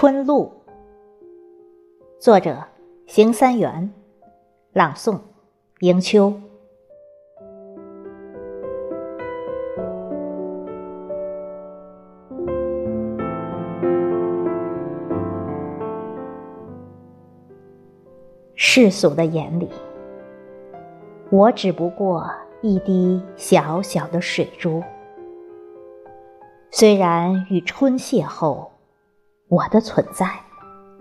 春露，作者：邢三元，朗诵：迎秋。世俗的眼里，我只不过一滴小小的水珠。虽然与春邂逅，我的存在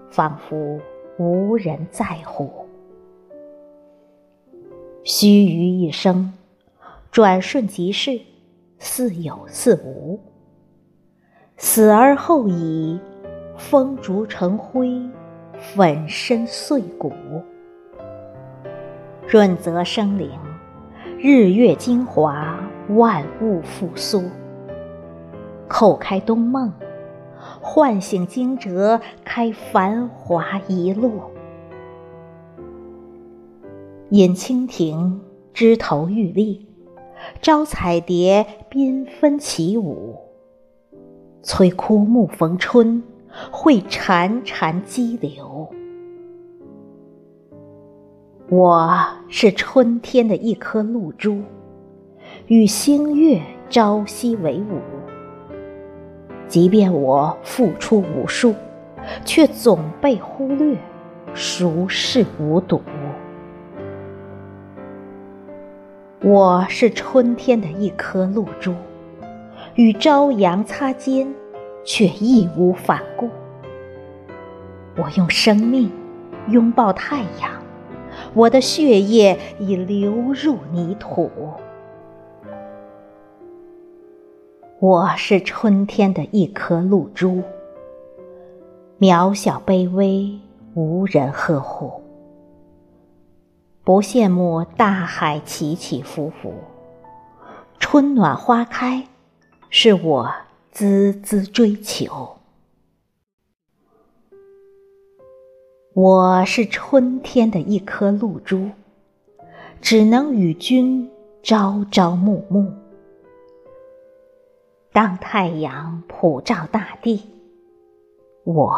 仿佛无人在乎。须臾一生，转瞬即逝，似有似无。死而后已，风烛成灰，粉身碎骨。润泽生灵，日月精华，万物复苏。叩开冬梦，唤醒惊蛰，开繁华一路。引蜻蜓枝头玉立，招彩蝶缤纷起舞。催枯木逢春，会潺潺激流。我是春天的一颗露珠，与星月朝夕为伍。即便我付出无数，却总被忽略，熟视无睹。我是春天的一颗露珠，与朝阳擦肩，却义无反顾。我用生命拥抱太阳，我的血液已流入泥土。我是春天的一颗露珠，渺小卑微，无人呵护。不羡慕大海起起伏伏，春暖花开，是我孜孜追求。我是春天的一颗露珠，只能与君朝朝暮暮。当太阳普照大地，我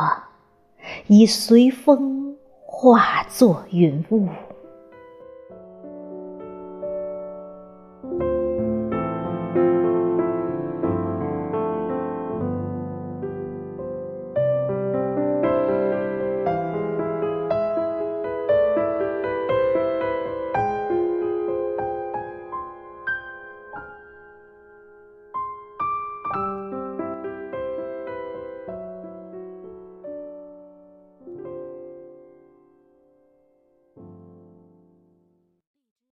已随风化作云雾。